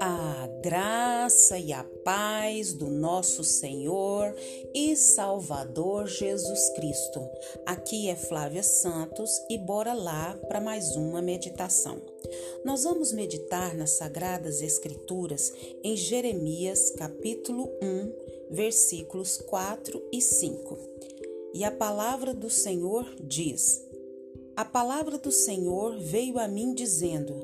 A graça e a paz do nosso Senhor e Salvador Jesus Cristo. Aqui é Flávia Santos e bora lá para mais uma meditação. Nós vamos meditar nas Sagradas Escrituras em Jeremias, capítulo 1, versículos 4 e 5. E a palavra do Senhor diz: A palavra do Senhor veio a mim dizendo: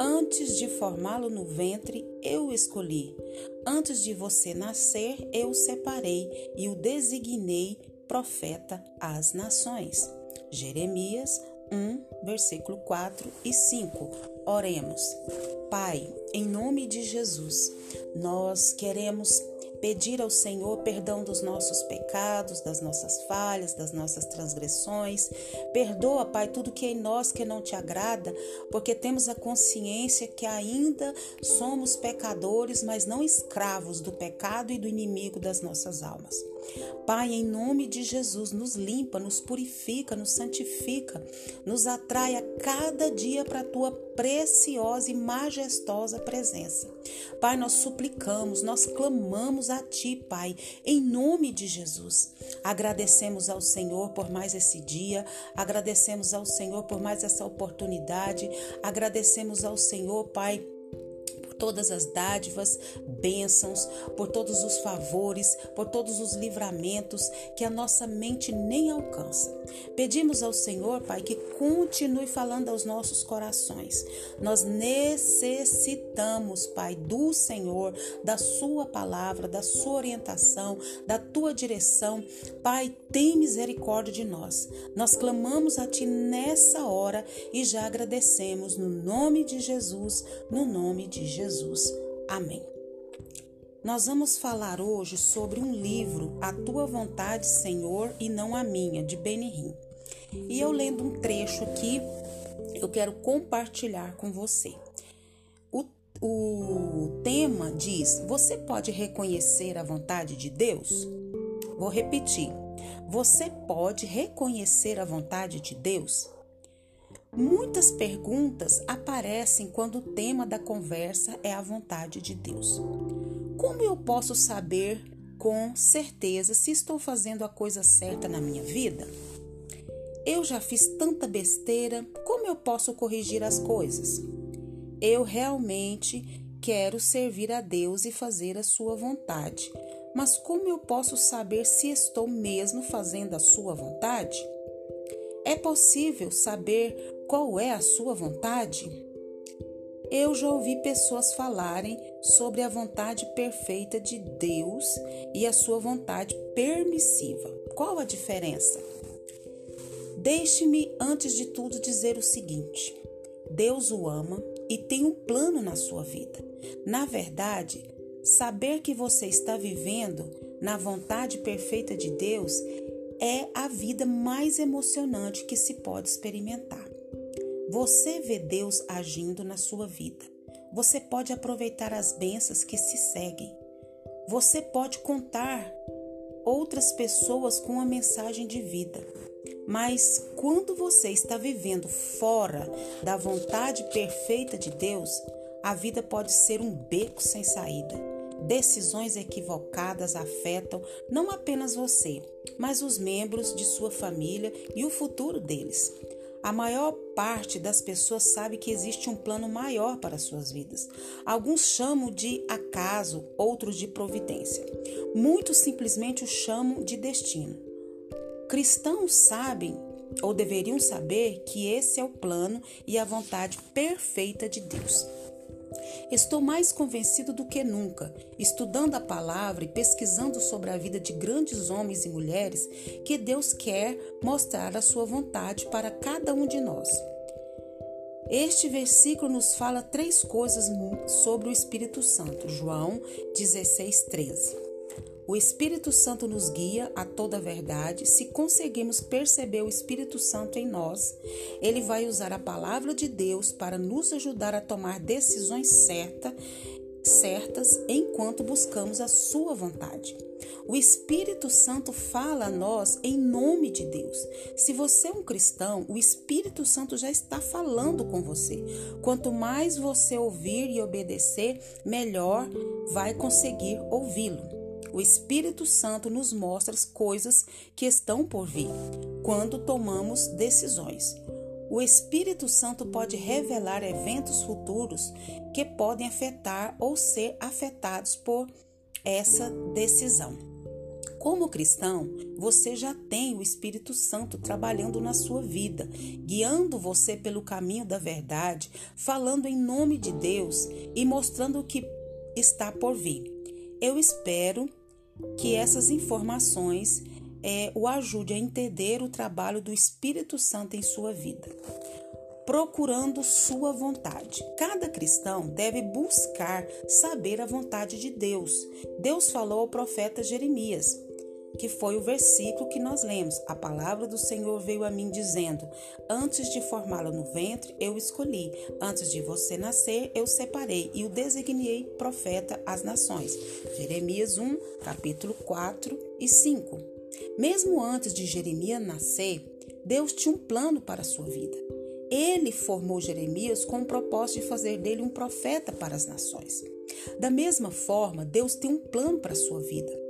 Antes de formá-lo no ventre, eu o escolhi. Antes de você nascer, eu o separei e o designei profeta às nações. Jeremias 1, versículo 4 e 5. Oremos. Pai, em nome de Jesus, nós queremos pedir ao Senhor perdão dos nossos pecados, das nossas falhas, das nossas transgressões. Perdoa, Pai, tudo que é em nós que não te agrada, porque temos a consciência que ainda somos pecadores, mas não escravos do pecado e do inimigo das nossas almas. Pai, em nome de Jesus, nos limpa, nos purifica, nos santifica, nos atrai a cada dia para a tua preciosa e majestosa presença. Pai, nós suplicamos, nós clamamos a Ti, Pai, em nome de Jesus. Agradecemos ao Senhor por mais esse dia, agradecemos ao Senhor por mais essa oportunidade, agradecemos ao Senhor, Pai todas as dádivas, bênçãos, por todos os favores, por todos os livramentos que a nossa mente nem alcança. Pedimos ao Senhor, Pai, que continue falando aos nossos corações. Nós necessitamos, Pai, do Senhor, da Sua palavra, da Sua orientação, da Tua direção. Pai, tem misericórdia de nós. Nós clamamos a Ti nessa hora e já agradecemos no nome de Jesus, no nome de Jesus. Jesus. Amém. Nós vamos falar hoje sobre um livro, A Tua Vontade, Senhor, e Não a Minha, de Benihim. E eu lendo um trecho aqui, eu quero compartilhar com você. O, o tema diz: Você pode reconhecer a vontade de Deus? Vou repetir. Você pode reconhecer a vontade de Deus? Muitas perguntas aparecem quando o tema da conversa é a vontade de Deus. Como eu posso saber com certeza se estou fazendo a coisa certa na minha vida? Eu já fiz tanta besteira, como eu posso corrigir as coisas? Eu realmente quero servir a Deus e fazer a sua vontade, mas como eu posso saber se estou mesmo fazendo a sua vontade? É possível saber qual é a sua vontade? Eu já ouvi pessoas falarem sobre a vontade perfeita de Deus e a sua vontade permissiva. Qual a diferença? Deixe-me, antes de tudo, dizer o seguinte: Deus o ama e tem um plano na sua vida. Na verdade, saber que você está vivendo na vontade perfeita de Deus é a vida mais emocionante que se pode experimentar. Você vê Deus agindo na sua vida. Você pode aproveitar as bênçãos que se seguem. Você pode contar outras pessoas com uma mensagem de vida. Mas quando você está vivendo fora da vontade perfeita de Deus, a vida pode ser um beco sem saída. Decisões equivocadas afetam não apenas você, mas os membros de sua família e o futuro deles. A maior parte das pessoas sabe que existe um plano maior para suas vidas. Alguns chamam de acaso, outros de providência. Muitos simplesmente o chamam de destino. Cristãos sabem ou deveriam saber que esse é o plano e a vontade perfeita de Deus. Estou mais convencido do que nunca, estudando a palavra e pesquisando sobre a vida de grandes homens e mulheres, que Deus quer mostrar a sua vontade para cada um de nós. Este versículo nos fala três coisas sobre o Espírito Santo. João 16, 13. O Espírito Santo nos guia a toda a verdade. Se conseguimos perceber o Espírito Santo em nós, ele vai usar a palavra de Deus para nos ajudar a tomar decisões certas certas enquanto buscamos a Sua vontade. O Espírito Santo fala a nós em nome de Deus. Se você é um cristão, o Espírito Santo já está falando com você. Quanto mais você ouvir e obedecer, melhor vai conseguir ouvi-lo. O Espírito Santo nos mostra as coisas que estão por vir quando tomamos decisões. O Espírito Santo pode revelar eventos futuros que podem afetar ou ser afetados por essa decisão. Como cristão, você já tem o Espírito Santo trabalhando na sua vida, guiando você pelo caminho da verdade, falando em nome de Deus e mostrando o que está por vir. Eu espero que essas informações é, o ajude a entender o trabalho do Espírito Santo em sua vida. Procurando sua vontade. Cada cristão deve buscar saber a vontade de Deus. Deus falou ao profeta Jeremias, que foi o versículo que nós lemos. A palavra do Senhor veio a mim dizendo: Antes de formá-lo no ventre, eu escolhi. Antes de você nascer, eu separei e o designei profeta às nações. Jeremias 1, capítulo 4 e 5. Mesmo antes de Jeremias nascer, Deus tinha um plano para a sua vida. Ele formou Jeremias com o propósito de fazer dele um profeta para as nações. Da mesma forma, Deus tem um plano para a sua vida.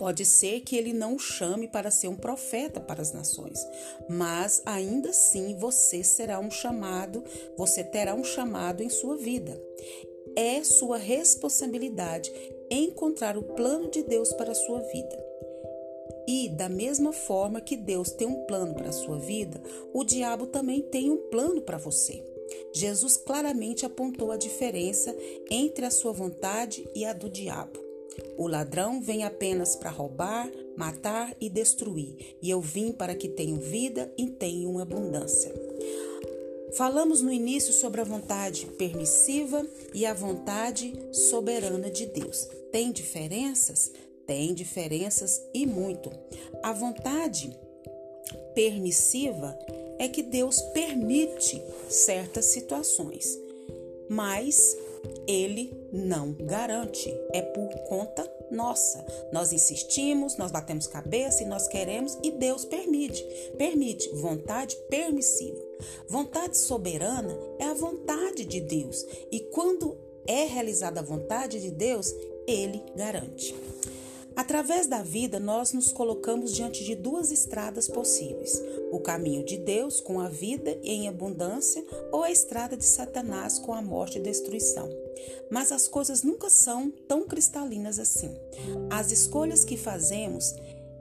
Pode ser que ele não o chame para ser um profeta para as nações, mas ainda assim você será um chamado, você terá um chamado em sua vida. É sua responsabilidade encontrar o plano de Deus para a sua vida. E da mesma forma que Deus tem um plano para a sua vida, o diabo também tem um plano para você. Jesus claramente apontou a diferença entre a sua vontade e a do diabo. O ladrão vem apenas para roubar, matar e destruir, e eu vim para que tenham vida e tenham abundância. Falamos no início sobre a vontade permissiva e a vontade soberana de Deus. Tem diferenças? tem diferenças e muito. A vontade permissiva é que Deus permite certas situações, mas ele não garante. É por conta nossa. Nós insistimos, nós batemos cabeça e nós queremos e Deus permite. Permite. Vontade permissiva. Vontade soberana é a vontade de Deus. E quando é realizada a vontade de Deus, ele garante. Através da vida, nós nos colocamos diante de duas estradas possíveis: o caminho de Deus com a vida em abundância ou a estrada de Satanás com a morte e destruição. Mas as coisas nunca são tão cristalinas assim. As escolhas que fazemos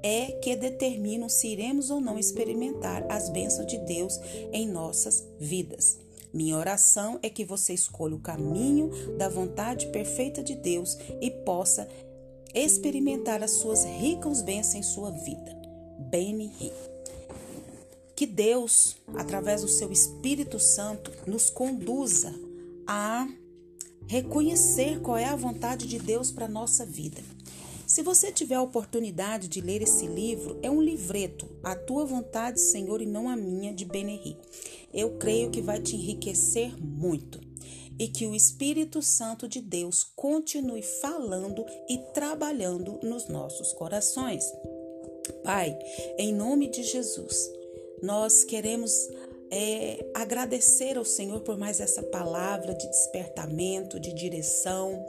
é que determinam se iremos ou não experimentar as bênçãos de Deus em nossas vidas. Minha oração é que você escolha o caminho da vontade perfeita de Deus e possa experimentar as suas ricas bênçãos em sua vida. Beni Que Deus, através do seu Espírito Santo, nos conduza a reconhecer qual é a vontade de Deus para a nossa vida. Se você tiver a oportunidade de ler esse livro, é um livreto, A Tua Vontade, Senhor, e não a minha, de Beneri. Eu creio que vai te enriquecer muito e que o Espírito Santo de Deus continue falando e trabalhando nos nossos corações. Pai, em nome de Jesus, nós queremos é, agradecer ao Senhor por mais essa palavra de despertamento, de direção.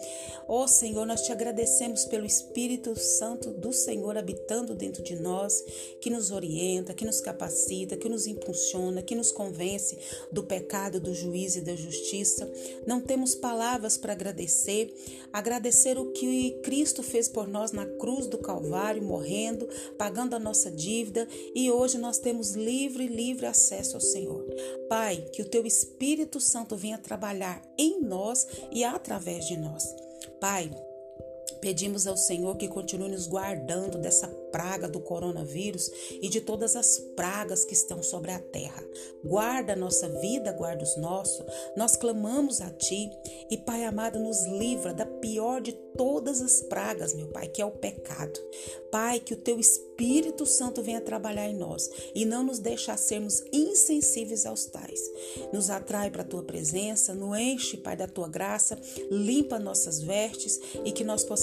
Ó oh, Senhor, nós te agradecemos pelo Espírito Santo do Senhor habitando dentro de nós, que nos orienta, que nos capacita, que nos impulsiona, que nos convence do pecado, do juízo e da justiça. Não temos palavras para agradecer, agradecer o que Cristo fez por nós na cruz do Calvário, morrendo, pagando a nossa dívida, e hoje nós temos livre, livre acesso ao Senhor. Senhor. Pai, que o teu Espírito Santo venha trabalhar em nós e através de nós. Pai, Pedimos ao Senhor que continue nos guardando dessa praga do coronavírus e de todas as pragas que estão sobre a terra. Guarda a nossa vida, guarda os nossos. Nós clamamos a Ti e, Pai amado, nos livra da pior de todas as pragas, meu Pai, que é o pecado. Pai, que o Teu Espírito Santo venha trabalhar em nós e não nos deixar sermos insensíveis aos tais. Nos atrai para a Tua presença, nos enche, Pai, da Tua graça, limpa nossas vestes e que nós